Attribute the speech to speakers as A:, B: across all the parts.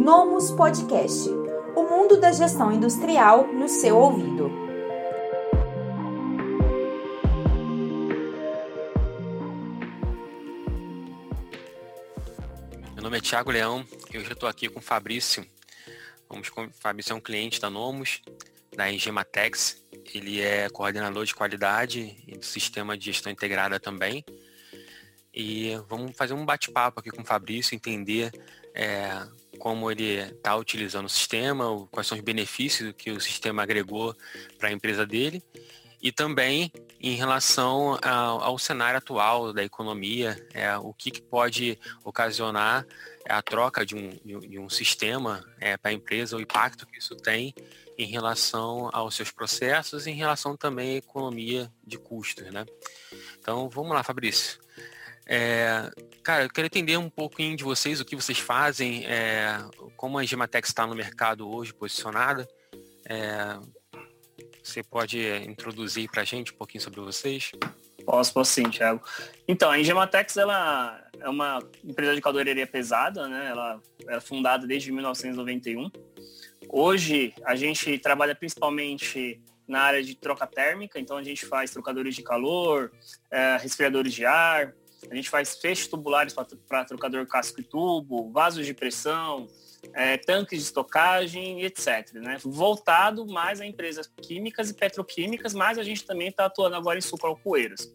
A: Nomus Podcast o mundo da gestão industrial no seu ouvido.
B: Meu nome é Thiago Leão e hoje eu estou aqui com o Fabrício. Vamos com, Fabrício é um cliente da Nomus, da Engematex. Ele é coordenador de qualidade e do sistema de gestão integrada também. E vamos fazer um bate-papo aqui com o Fabrício, entender é, como ele está utilizando o sistema, quais são os benefícios que o sistema agregou para a empresa dele e também em relação ao, ao cenário atual da economia, é, o que, que pode ocasionar a troca de um, de um sistema é, para a empresa, o impacto que isso tem em relação aos seus processos em relação também à economia de custos. Né? Então vamos lá, Fabrício. É, cara, eu quero entender um pouquinho de vocês, o que vocês fazem, é, como a Gematex está no mercado hoje posicionada. É, você pode introduzir para a gente um pouquinho sobre vocês?
C: Posso, posso sim, Thiago. Então, a Engematex ela é uma empresa de caldeiraria pesada, né? Ela é fundada desde 1991. Hoje a gente trabalha principalmente na área de troca térmica, então a gente faz trocadores de calor, é, resfriadores de ar, a gente faz fechos tubulares para trocador casco e tubo, vasos de pressão, é, tanques de estocagem, etc. Né? Voltado mais a empresas químicas e petroquímicas, mas a gente também está atuando agora em sucroalcoeiras.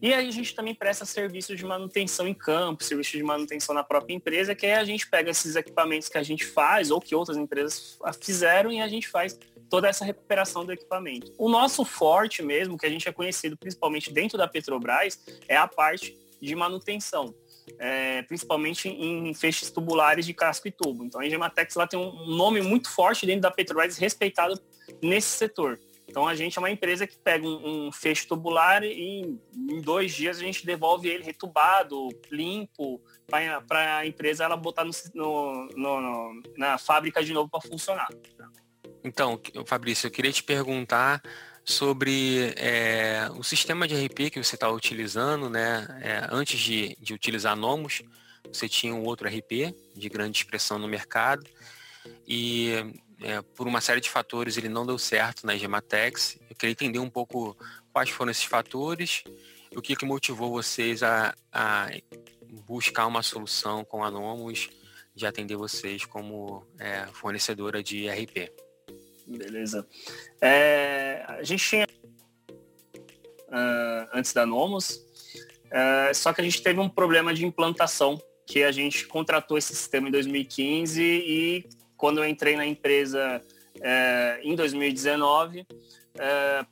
C: E aí a gente também presta serviços de manutenção em campo, serviço de manutenção na própria empresa, que é a gente pega esses equipamentos que a gente faz ou que outras empresas fizeram e a gente faz toda essa recuperação do equipamento. O nosso forte mesmo, que a gente é conhecido principalmente dentro da Petrobras, é a parte de manutenção, é, principalmente em feixes tubulares de casco e tubo. Então a Engematex lá tem um nome muito forte dentro da Petrobras respeitado nesse setor. Então a gente é uma empresa que pega um, um feixe tubular e em dois dias a gente devolve ele retubado, limpo, para a empresa ela botar no, no, no, na fábrica de novo para funcionar.
B: Então, Fabrício, eu queria te perguntar sobre é, o sistema de RP que você está utilizando, né? É, antes de, de utilizar Nomos, você tinha um outro RP de grande expressão no mercado e é, por uma série de fatores ele não deu certo na Gematex. Eu queria entender um pouco quais foram esses fatores e o que, que motivou vocês a, a buscar uma solução com a Nomos de atender vocês como é, fornecedora de RP.
C: Beleza. É, a gente tinha uh, antes da Nomos, uh, só que a gente teve um problema de implantação, que a gente contratou esse sistema em 2015 e quando eu entrei na empresa uh, em 2019,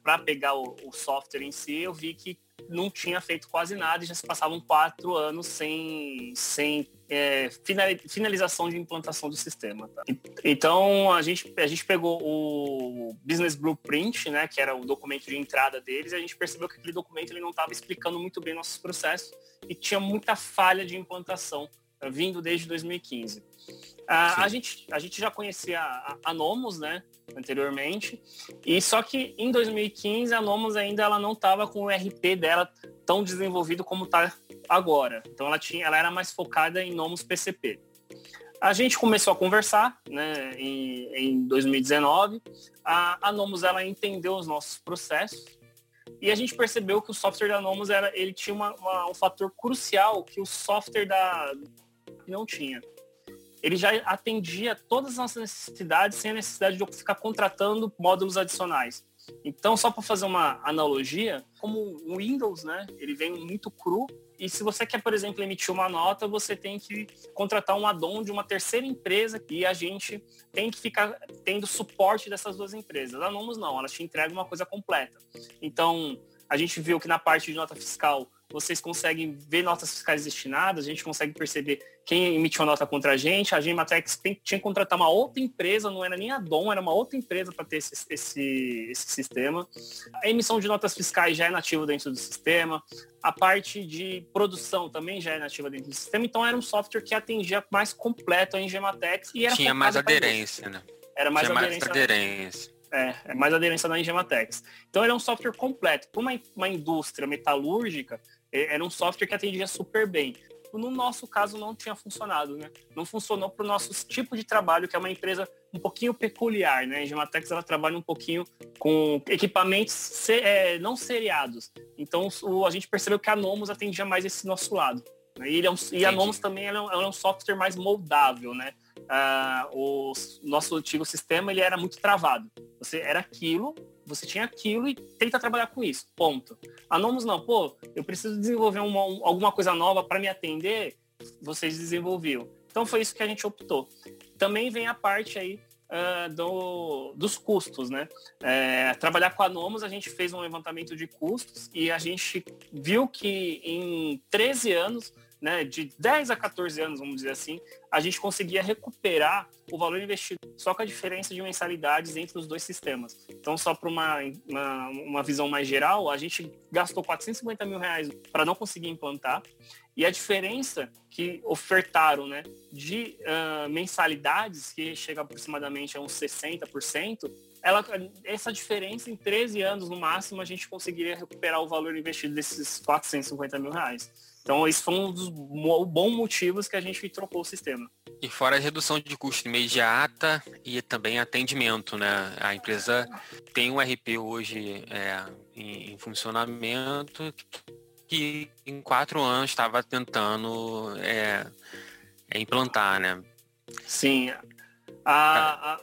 C: para pegar o, o software em si, eu vi que não tinha feito quase nada e já se passavam quatro anos sem, sem é, finalização de implantação do sistema. Tá? Então a gente, a gente pegou o Business Blueprint, né, que era o documento de entrada deles, e a gente percebeu que aquele documento ele não estava explicando muito bem nossos processos e tinha muita falha de implantação tá, vindo desde 2015. A, a, gente, a gente já conhecia a, a Nomos, né, anteriormente, e só que em 2015 a Nomos ainda ela não estava com o RP dela tão desenvolvido como está agora. Então ela tinha, ela era mais focada em Nomos PCP. A gente começou a conversar, né, em, em 2019. A, a ela entendeu os nossos processos e a gente percebeu que o software da Nomos era, ele tinha uma, uma, um fator crucial que o software da não tinha ele já atendia todas as nossas necessidades sem a necessidade de ficar contratando módulos adicionais. Então, só para fazer uma analogia, como o Windows, né, ele vem muito cru e se você quer, por exemplo, emitir uma nota, você tem que contratar um addon de uma terceira empresa e a gente tem que ficar tendo suporte dessas duas empresas. A Nomos não, elas te entregam uma coisa completa. Então, a gente viu que na parte de nota fiscal vocês conseguem ver notas fiscais destinadas, a gente consegue perceber quem emitiu a nota contra a gente. A Gematex tinha que contratar uma outra empresa, não era nem a Dom, era uma outra empresa para ter esse, esse, esse, sistema. A emissão de notas fiscais já é nativa dentro do sistema. A parte de produção também já é nativa dentro do sistema. Então era um software que atendia mais completo a Engematex e era
B: Tinha mais aderência, né?
C: Era mais Tinha aderência. Mais aderência. É, é mais aderência da Engematex. Então ele é um software completo. Para uma, uma indústria metalúrgica, era um software que atendia super bem. no nosso caso não tinha funcionado, né? Não funcionou para o nosso tipo de trabalho, que é uma empresa um pouquinho peculiar, né? A Gematex ela trabalha um pouquinho com equipamentos é, não seriados. Então o, a gente percebeu que a Nomos atendia mais esse nosso lado. Né? E, é um, e a Nomos também é um, é um software mais moldável, né? Ah, o nosso antigo sistema ele era muito travado. Você era aquilo, você tinha aquilo e tenta trabalhar com isso. Ponto. A Nomos não, pô, eu preciso desenvolver uma, alguma coisa nova para me atender, vocês desenvolviam. Então foi isso que a gente optou. Também vem a parte aí uh, do, dos custos, né? É, trabalhar com a a gente fez um levantamento de custos e a gente viu que em 13 anos né, de 10 a 14 anos, vamos dizer assim, a gente conseguia recuperar o valor investido só com a diferença de mensalidades entre os dois sistemas. Então, só para uma, uma, uma, visão mais geral, a gente gastou 450 mil reais para não conseguir implantar e a diferença que ofertaram né, de uh, mensalidades, que chega aproximadamente a uns 60%, ela, essa diferença em 13 anos no máximo, a gente conseguiria recuperar o valor investido desses 450 mil reais. Então, esse foi um dos bons motivos que a gente trocou o sistema.
B: E fora a redução de custo imediata e também atendimento, né? A empresa tem um RP hoje é, em, em, funcionamento que em quatro anos estava tentando é, é, implantar, né?
C: Sim. A, a,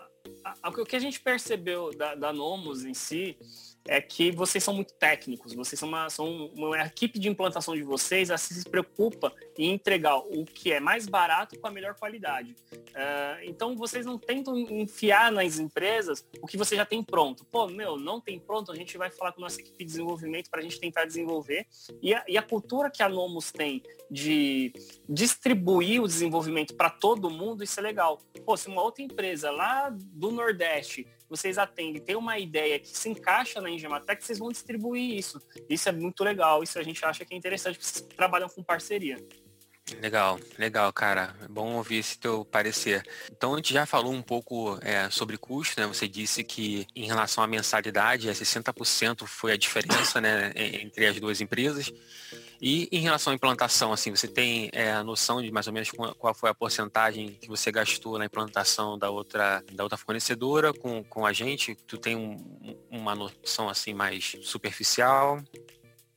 C: a, o que a gente percebeu da, da Nomos em si é que vocês são muito técnicos, vocês são uma, são uma equipe de implantação de vocês, a se preocupa em entregar o que é mais barato com a melhor qualidade. Uh, então vocês não tentam enfiar nas empresas o que você já tem pronto. Pô, meu, não tem pronto, a gente vai falar com a nossa equipe de desenvolvimento para a gente tentar desenvolver. E a, e a cultura que a Nomos tem de distribuir o desenvolvimento para todo mundo, isso é legal. Pô, se uma outra empresa lá do Nordeste vocês atendem, tem uma ideia que se encaixa na Engematec, vocês vão distribuir isso. Isso é muito legal, isso a gente acha que é interessante, porque vocês trabalham com parceria.
B: Legal, legal, cara. É bom ouvir esse teu parecer. Então, a gente já falou um pouco é, sobre custo, né? Você disse que em relação à mensalidade, 60% foi a diferença né, entre as duas empresas. E em relação à implantação, assim, você tem é, a noção de mais ou menos qual foi a porcentagem que você gastou na implantação da outra, da outra fornecedora com, com a gente? Tu tem um, uma noção assim mais superficial?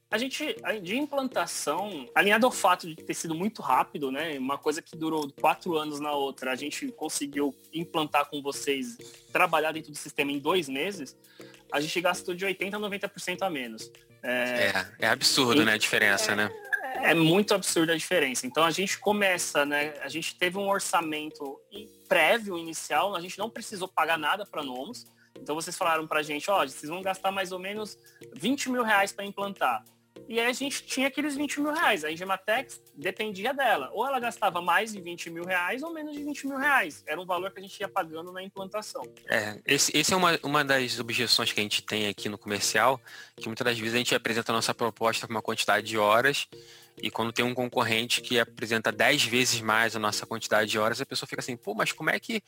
C: A gente, de implantação, alinhado ao fato de ter sido muito rápido, né? Uma coisa que durou quatro anos na outra, a gente conseguiu implantar com vocês, trabalhar dentro do sistema em dois meses, a gente gastou de 80% a 90% a menos.
B: É, é, é absurdo, e, né, a diferença,
C: é,
B: né?
C: É muito absurda a diferença. Então a gente começa, né? A gente teve um orçamento prévio, inicial, a gente não precisou pagar nada para Nomos. Então vocês falaram para a gente, ó, vocês vão gastar mais ou menos 20 mil reais para implantar. E a gente tinha aqueles 20 mil reais. A Engematex dependia dela. Ou ela gastava mais de 20 mil reais ou menos de 20 mil reais. Era um valor que a gente ia pagando na implantação.
B: É, esse, esse é uma, uma das objeções que a gente tem aqui no comercial, que muitas das vezes a gente apresenta a nossa proposta com uma quantidade de horas e quando tem um concorrente que apresenta 10 vezes mais a nossa quantidade de horas, a pessoa fica assim, pô, mas como é que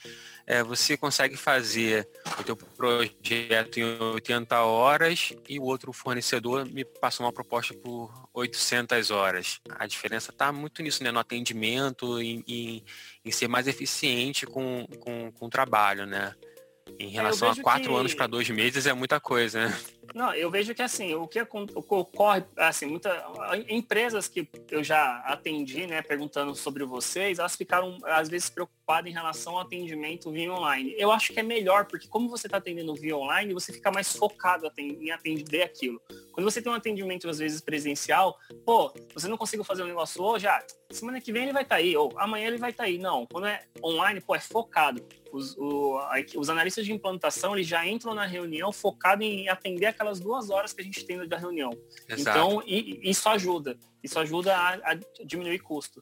B: é, você consegue fazer o teu projeto em 80 horas e o outro fornecedor me passou uma proposta por 800 horas? A diferença está muito nisso, né? No atendimento, em, em, em ser mais eficiente com, com, com o trabalho, né? Em é, relação a quatro que... anos para dois meses é muita coisa, né?
C: Não, eu vejo que assim, o que ocorre, assim, muitas empresas que eu já atendi, né, perguntando sobre vocês, elas ficaram às vezes preocupadas em relação ao atendimento via online. Eu acho que é melhor, porque como você está atendendo via online, você fica mais focado em atender aquilo. Quando você tem um atendimento às vezes presencial, pô, você não conseguiu fazer um negócio hoje, ah, semana que vem ele vai estar tá aí, ou amanhã ele vai estar tá aí. Não, quando é online, pô, é focado. Os, o, os analistas de implantação, eles já entram na reunião focado em atender aquelas duas horas que a gente tem da reunião. Exato. Então, e, isso ajuda. Isso ajuda a, a diminuir custo.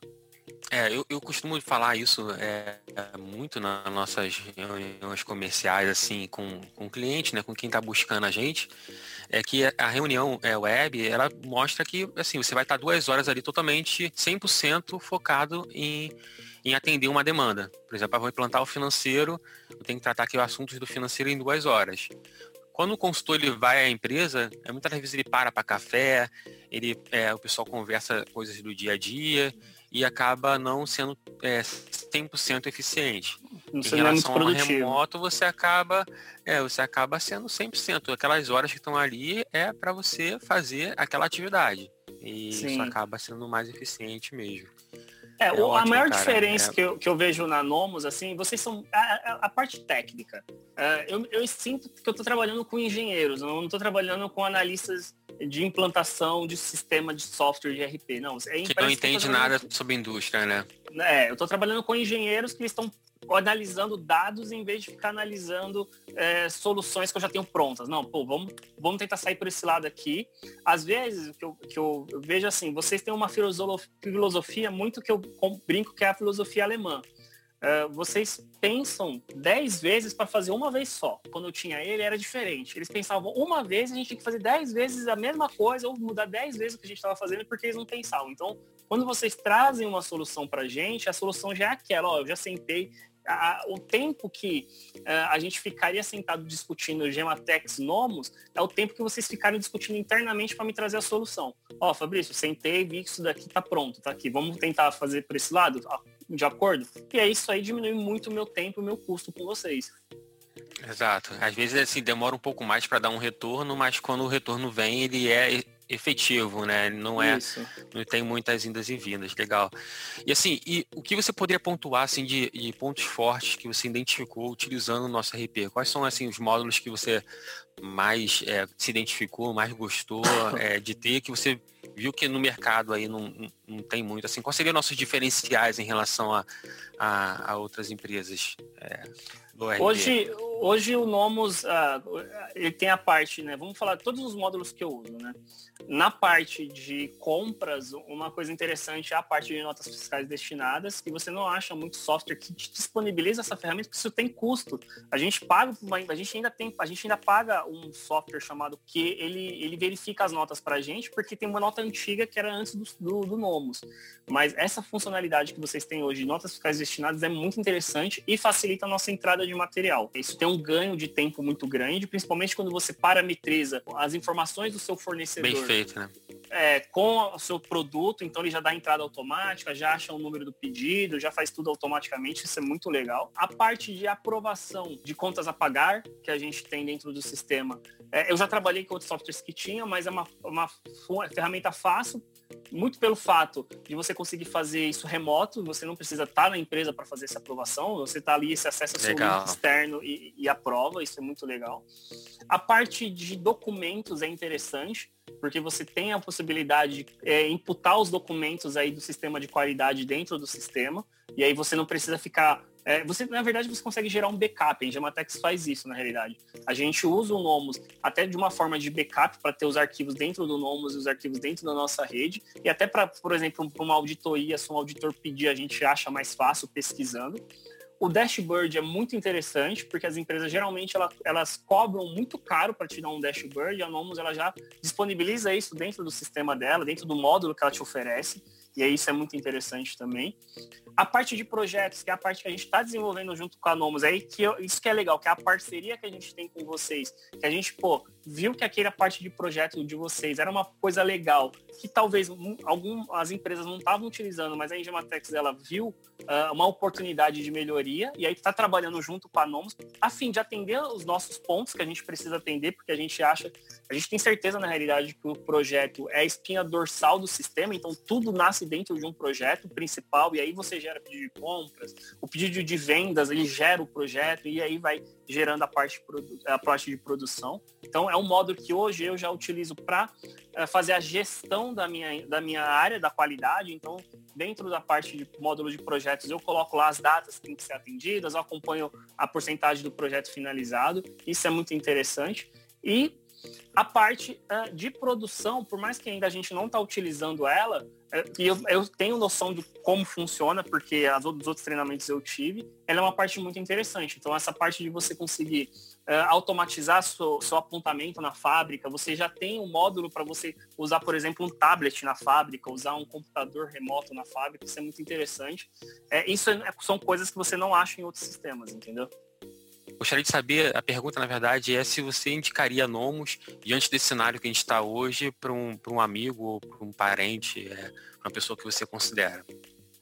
B: É, eu, eu costumo falar isso é, muito nas nossas reuniões comerciais, assim, com, com o cliente, né, com quem está buscando a gente, é que a reunião é, web, ela mostra que, assim, você vai estar duas horas ali totalmente 100% focado em, em atender uma demanda. Por exemplo, eu vou implantar o financeiro, eu tenho que tratar aqui o assunto do financeiro em duas horas. Quando o consultor ele vai à empresa, é, muitas vezes ele para para café, ele, é, o pessoal conversa coisas do dia a dia, e acaba não sendo é, 100% eficiente.
C: Não
B: em relação ao remoto, você acaba, é, você acaba sendo 100%. Aquelas horas que estão ali é para você fazer aquela atividade. E
C: Sim.
B: isso acaba sendo mais eficiente mesmo.
C: É,
B: É
C: o- a
B: ótimo,
C: maior
B: cara,
C: diferença
B: é.
C: que, eu, que eu vejo na Nomos, assim, vocês são. A, a- a parte técnica. É, eu, eu sinto que eu estou trabalhando com engenheiros, eu não estou trabalhando com analistas de implantação de sistema de software de RP. Não, é,
B: Que não entende nada sobre indústria, né?
C: É, eu estou trabalhando com engenheiros que estão analisando dados em vez de ficar analisando é, soluções que eu já tenho prontas. Não, pô, vamos, vamos tentar sair por esse lado aqui. Às vezes, que eu, que eu vejo assim, vocês têm uma filosof- filosofia muito que eu brinco que é a filosofia alemã. É, vocês pensam dez vezes para fazer uma vez só. Quando eu tinha ele, era diferente. Eles pensavam uma vez, a gente tinha que fazer dez vezes a mesma coisa, ou mudar dez vezes o que a gente estava fazendo, porque eles não pensavam. Então, quando vocês trazem uma solução para gente, a solução já é aquela, ó, eu já sentei. A- o tempo que ah, a gente ficaria sentado discutindo Gematex Nomos é o tempo que vocês ficaram discutindo internamente para me trazer a solução. Ó, Fabrício, sentei, vi que isso daqui tá pronto, tá aqui. Vamos tentar fazer por esse lado? De acordo? E aí isso aí diminui muito o meu tempo e o meu custo com vocês.
B: Exato. Às vezes assim demora um pouco mais para dar um retorno, mas quando o retorno vem, ele é efetivo, né? Ele Não é,
C: Isso.
B: não tem muitas indas e vindas. Legal. E assim, e o que você poderia pontuar assim de, de pontos fortes que você identificou utilizando o nosso RP? Quais são assim os módulos que você mais é, se identificou, mais gostou é, de ter, que você viu que no mercado aí não, não- não tem muito assim? Quais seriam nossos diferenciais em relação a, a, a outras empresas é, do RP?
C: Hoje, hoje o Nomos, ah, ele tem a parte, né? Vamos falar todos os módulos que eu uso, né? Na parte de compras, uma coisa interessante é a parte de notas fiscais destinadas, que você não acha muito software que disponibiliza essa ferramenta, porque isso tem custo. A gente paga, a gente ainda tem, a gente ainda paga um software chamado que ele, ele verifica as notas para a gente, porque tem uma nota antiga que era antes do, do, do Nomos. Mas essa funcionalidade que vocês têm hoje, de notas fiscais destinadas, é muito interessante e facilita a nossa entrada de material. Isso tem um ganho de tempo muito grande, principalmente quando você parametriza as informações do seu fornecedor
B: Bem feito, né?
C: é, com o seu produto, então ele já dá entrada automática, já acha o número do pedido, já faz tudo automaticamente, isso é muito legal. A parte de aprovação de contas a pagar, que a gente tem dentro do sistema, é, eu já trabalhei com outros softwares que tinha, mas é uma, uma ferramenta fácil, muito pelo fato de você conseguir fazer isso remoto, você não precisa estar na empresa para fazer essa aprovação, você está ali, você acessa seu link externo e, e aprova, isso é muito legal. A parte de documentos é interessante, porque você tem a possibilidade de é, imputar os documentos aí do sistema de qualidade dentro do sistema, e aí você não precisa ficar. É, você, na verdade, você consegue gerar um backup. A Gematex faz isso, na realidade. A gente usa o Nomos até de uma forma de backup para ter os arquivos dentro do Nomos e os arquivos dentro da nossa rede. E até para, por exemplo, para uma auditoria, se um auditor pedir, a gente acha mais fácil pesquisando. O dashboard é muito interessante, porque as empresas geralmente ela- elas cobram muito caro para te dar um dashboard, e a Nomos ela já disponibiliza isso dentro do sistema dela, dentro do módulo que ela te oferece, e aí isso é muito interessante também. A parte de projetos, que é a parte que a gente está desenvolvendo junto com a Nomos, aí que eu- isso que é legal, que é a parceria que a gente tem com vocês, que a gente, pô, viu que aquela parte de projeto de vocês era uma coisa legal, que talvez um- algum, as empresas não estavam utilizando, mas a Engematex ela viu ah, uma oportunidade de melhoria e aí está trabalhando junto com a Nomos a fim de atender os nossos pontos que a gente precisa atender, porque a gente acha, a gente tem certeza na realidade que o projeto é a espinha dorsal do sistema, então tudo nasce dentro de um projeto principal e aí você gera pedido de compras, o pedido de vendas, ele gera o projeto e aí vai gerando a parte, a parte de produção. Então é um módulo que hoje eu já utilizo para fazer a gestão da minha, da minha área da qualidade. Então, dentro da parte de módulo de projetos, eu coloco lá as datas que têm que ser atendidas, eu acompanho a porcentagem do projeto finalizado. Isso é muito interessante. E a parte ah, de produção, por mais que ainda a gente não está utilizando ela, eh, e eu, eu tenho noção de como funciona, porque as outros, os outros treinamentos eu tive, ela é uma parte muito interessante. Então, essa parte de você conseguir eh, automatizar seu, seu apontamento na fábrica, você já tem um módulo para você usar, por exemplo, um tablet na fábrica, usar um computador remoto na fábrica, isso é muito interessante. Eh, isso é- são coisas que você não acha em outros sistemas, entendeu?
B: Gostaria de saber, a pergunta na verdade é se você indicaria Nomos diante desse cenário que a gente está hoje para um, um amigo ou para um parente, é, uma pessoa que você considera.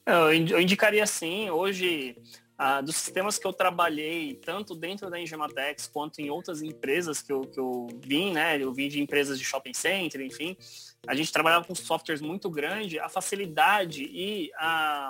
C: Eu indicaria sim. Hoje, ah, dos sistemas que eu trabalhei, tanto dentro da Engematex quanto em outras empresas que eu, que eu vim, né? Eu vim de empresas de shopping center, enfim. A gente trabalhava com softwares muito grandes. A facilidade e a,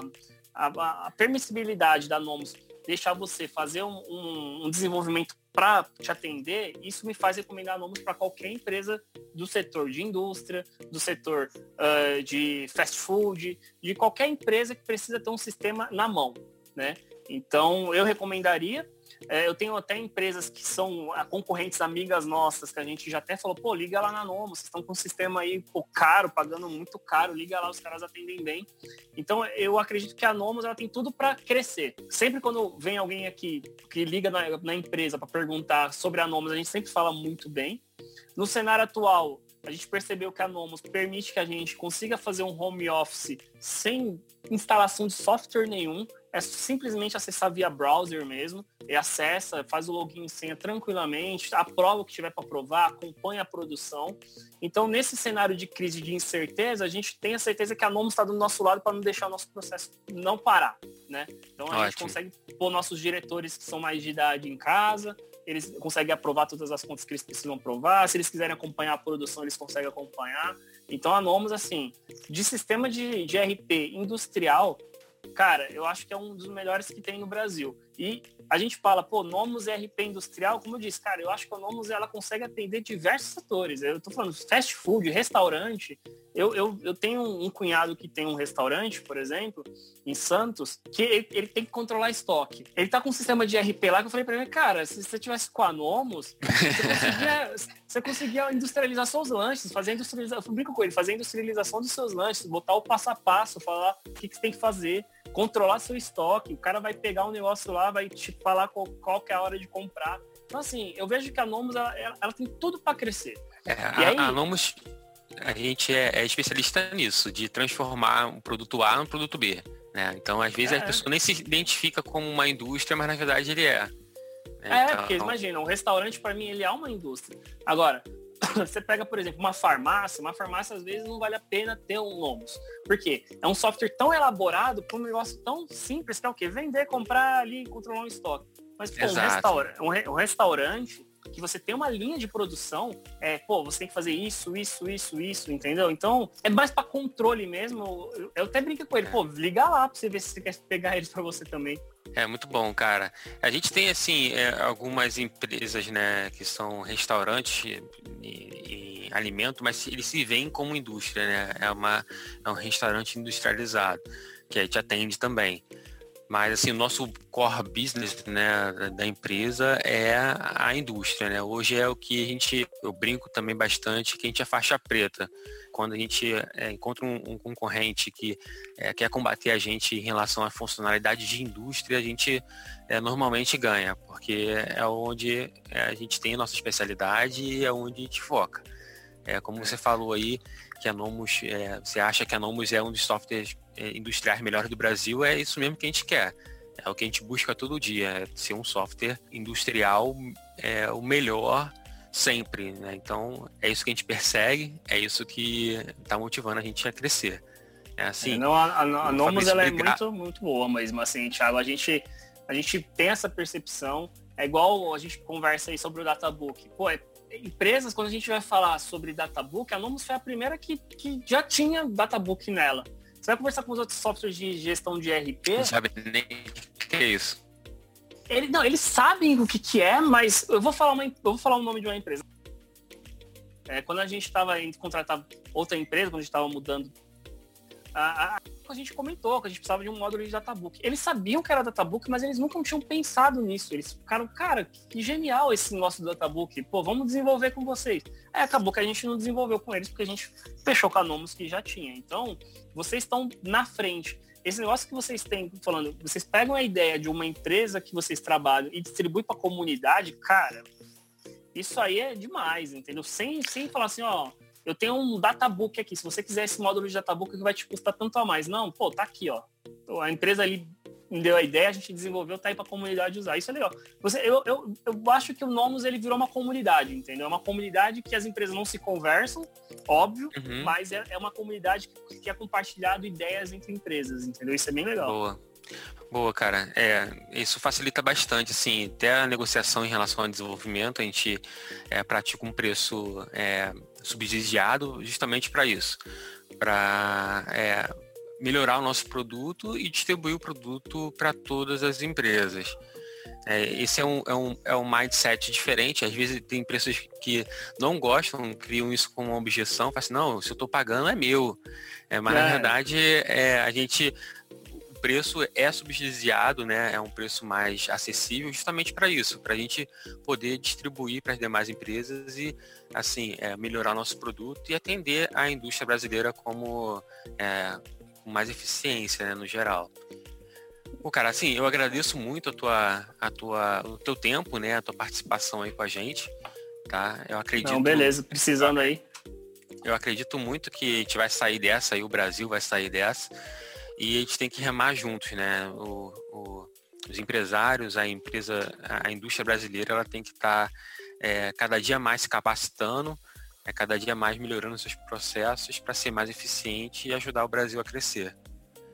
C: a, a permissibilidade da Nomos deixar você fazer um, um, um desenvolvimento para te atender, isso me faz recomendar nomes para qualquer empresa do setor de indústria, do setor uh, de fast food, de qualquer empresa que precisa ter um sistema na mão, né? Então, eu recomendaria. É, eu tenho até empresas que são concorrentes amigas nossas, que a gente já até falou, pô, liga lá na Nomo, vocês estão com um sistema aí pô, caro, pagando muito caro, liga lá, os caras atendem bem. Então, eu acredito que a Nomos ela tem tudo para crescer. Sempre quando vem alguém aqui que liga na, na empresa para perguntar sobre a Nomos, a gente sempre fala muito bem. No cenário atual, a gente percebeu que a Nomos permite que a gente consiga fazer um home office sem instalação de software nenhum é simplesmente acessar via browser mesmo, e acessa, faz o login e senha tranquilamente, aprova o que tiver para aprovar, acompanha a produção. Então, nesse cenário de crise de incerteza, a gente tem a certeza que a Nomo está do nosso lado para não deixar o nosso processo não parar, né? Então, a Ótimo. gente consegue pôr nossos diretores que são mais de idade em casa, eles conseguem aprovar todas as contas que eles precisam aprovar, se eles quiserem acompanhar a produção, eles conseguem acompanhar. Então, a Nomos, assim, de sistema de, de RP industrial, cara, eu acho que é um dos melhores que tem no Brasil. E a gente fala, pô, Nomos RP industrial, como eu disse, cara, eu acho que a Nomos ela consegue atender diversos setores. Eu tô falando fast food, restaurante. Eu, eu, eu tenho um cunhado que tem um restaurante, por exemplo, em Santos, que ele, ele tem que controlar estoque. Ele tá com um sistema de RP lá que eu falei para ele, cara, se você tivesse com a Nomos, você conseguia, você conseguia industrializar seus lanches, fazer industrialização, eu brinco com ele, fazer industrialização dos seus lanches, botar o passo a passo, falar o que, que você tem que fazer controlar seu estoque. O cara vai pegar um negócio lá, vai te falar qual, qual que é a hora de comprar. Então, assim, eu vejo que a Nomos, ela, ela tem tudo para crescer.
B: É, a, aí... a a gente é, é, especialista nisso, de transformar um produto A num produto B. Né? Então, às vezes, é. a pessoa nem se identifica como uma indústria, mas na verdade ele é.
C: É, então... porque imagina, um restaurante para mim ele é uma indústria. Agora, você pega, por exemplo, uma farmácia, uma farmácia às vezes não vale a pena ter um Lomos. Por quê? É um software tão elaborado para um negócio tão simples que é o quê? Vender, comprar ali, controlar um estoque. Mas pô, um, restaura um, re um restaurante que você tem uma linha de produção, é, pô, você tem que fazer isso, isso, isso, isso, entendeu? Então, é mais para controle mesmo. Eu, eu até brinco com ele, pô, liga lá para você ver se você quer pegar eles para você também.
B: É muito bom, cara. A gente tem assim é, algumas empresas, né, que são restaurantes e, e, alimento, mas eles se veem como indústria, né? É uma é um restaurante industrializado que a gente atende também. Mas assim, o nosso core business né, da empresa é a indústria. Né? Hoje é o que a gente, eu brinco também bastante, que a gente é faixa preta. Quando a gente é, encontra um, um, concorrente que é, quer combater a gente em relação à funcionalidade de indústria, a gente é, normalmente ganha, porque é onde é, a gente tem a nossa especialidade e é onde a gente foca. É, como você falou aí, que a Nomos, é, você acha que a Nomos é um dos softwares é, industriais melhores do Brasil, é isso mesmo que a gente quer. É o que a gente busca todo dia, é ser um software industrial é, o melhor sempre. Né? Então, é isso que a gente persegue, é isso que está motivando a gente a crescer. É assim. É,
C: não, a, a, a Nomos ela é muito, muito boa mesmo, assim, Thiago. A gente, a gente tem essa percepção. É igual a gente conversa aí sobre o Databook. Pô, é empresas, quando a gente vai falar sobre databook, a Nomos foi a primeira que, que já tinha databook nela. Você vai conversar com os outros softwares de gestão de RP.
B: Não sabe nem o que é isso.
C: Ele, não, eles sabem o que, que é, mas eu vou falar, uma, eu vou falar o nome de uma empresa. É, quando a gente estava indo contratar outra empresa, quando a gente estava mudando a, a, a, gente comentou que a gente precisava de um módulo de databook. Eles sabiam que era databook, mas eles nunca tinham pensado nisso. Eles ficaram, cara, que genial esse do databook. Pô, vamos desenvolver com vocês. Aí acabou que a gente não desenvolveu com eles, porque a gente fechou com a que já tinha. Então, vocês estão na frente. Esse negócio que vocês têm falando, vocês pegam a ideia de uma empresa que vocês trabalham e distribuem para a comunidade, cara, isso aí é demais, entendeu? Sem, sem falar assim, ó, eu tenho um databook aqui. Se você quiser esse módulo de databook que vai te custar tanto a mais. Não, pô, tá aqui, ó. A empresa ali deu a ideia, a gente desenvolveu, tá aí para a comunidade usar. Isso é legal. Você, eu, eu, eu acho que o Nomos ele virou uma comunidade, entendeu? É uma comunidade que as empresas não se conversam, óbvio, uhum. mas é, é, uma comunidade que, que é compartilhado ideias entre empresas, entendeu? Isso é bem legal.
B: Boa. Boa, cara. É, isso facilita bastante, assim, até a negociação em relação ao desenvolvimento, a gente é, pratica um preço é, subsidiado justamente para isso, para é, melhorar o nosso produto e distribuir o produto para todas as empresas. É, esse é um, é, um, é um mindset diferente. Às vezes tem empresas que não gostam, criam isso como uma objeção, falam assim, não, se eu estou pagando é meu. É, mas é. na verdade é, a gente preço é subsidiado, né? É um preço mais acessível justamente para isso, para a gente poder distribuir para as demais empresas e assim é, melhorar nosso produto e atender a indústria brasileira como é, com mais eficiência, né, no geral. Pô, cara, assim, eu agradeço muito a tua, a tua, o teu tempo, né, a tua participação aí com a gente, tá? Eu acredito. Não,
C: beleza, precisando aí.
B: Eu acredito muito que a gente vai sair dessa, aí o Brasil vai sair dessa, e a gente tem que remar juntos, né? O, o, os empresários, a empresa, a indústria brasileira, ela tem que estar tá, é, cada dia mais se capacitando, é cada dia mais melhorando seus processos para ser mais eficiente e ajudar o Brasil a crescer.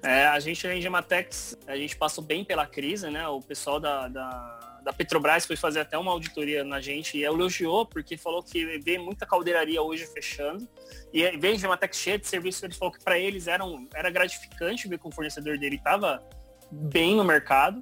C: É, a gente na Engematex, a gente passou bem pela crise, né? O pessoal da, da, da, Petrobras foi fazer até uma auditoria na gente e elogiou, porque falou que vê muita caldeiraria hoje fechando. E vem a Engematex cheia de serviço, ele falou que para eles era, um, era gratificante ver que o fornecedor dele estava bem no mercado,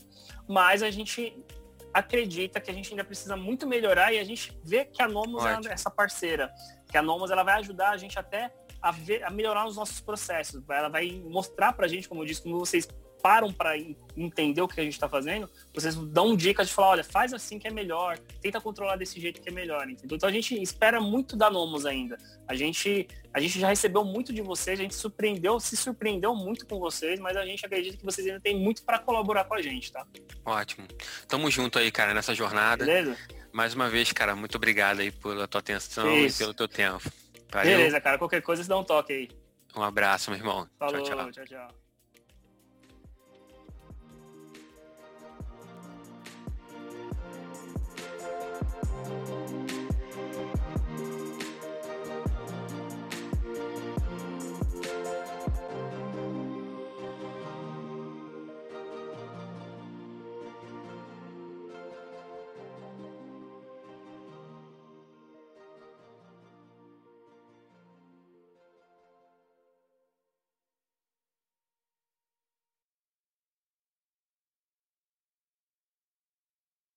C: mas a gente acredita que a gente ainda precisa muito melhorar e a gente vê que a Nomos é essa parceira que a Nomos ela vai ajudar a gente até a, ver, a melhorar os nossos processos. Ela vai mostrar para a gente, como eu disse, como vocês param para entender o que a gente está fazendo, vocês dão dicas de falar, olha, faz assim que é melhor, tenta controlar desse jeito que é melhor, entendeu? Então a gente espera muito da Nomos ainda. A gente, a gente já recebeu muito de vocês, a gente surpreendeu, se surpreendeu muito com vocês, mas a gente acredita que vocês ainda têm muito para colaborar com a gente, tá?
B: Ótimo. Tamo junto aí, cara, nessa jornada. Beleza? Mais uma vez, cara, muito obrigado aí pela tua atenção Isso. e pelo teu tempo.
C: Valeu. Beleza, cara. Qualquer coisa, você dá um toque aí.
B: Um abraço, meu irmão.
C: Falou, tchau, tchau. tchau, tchau.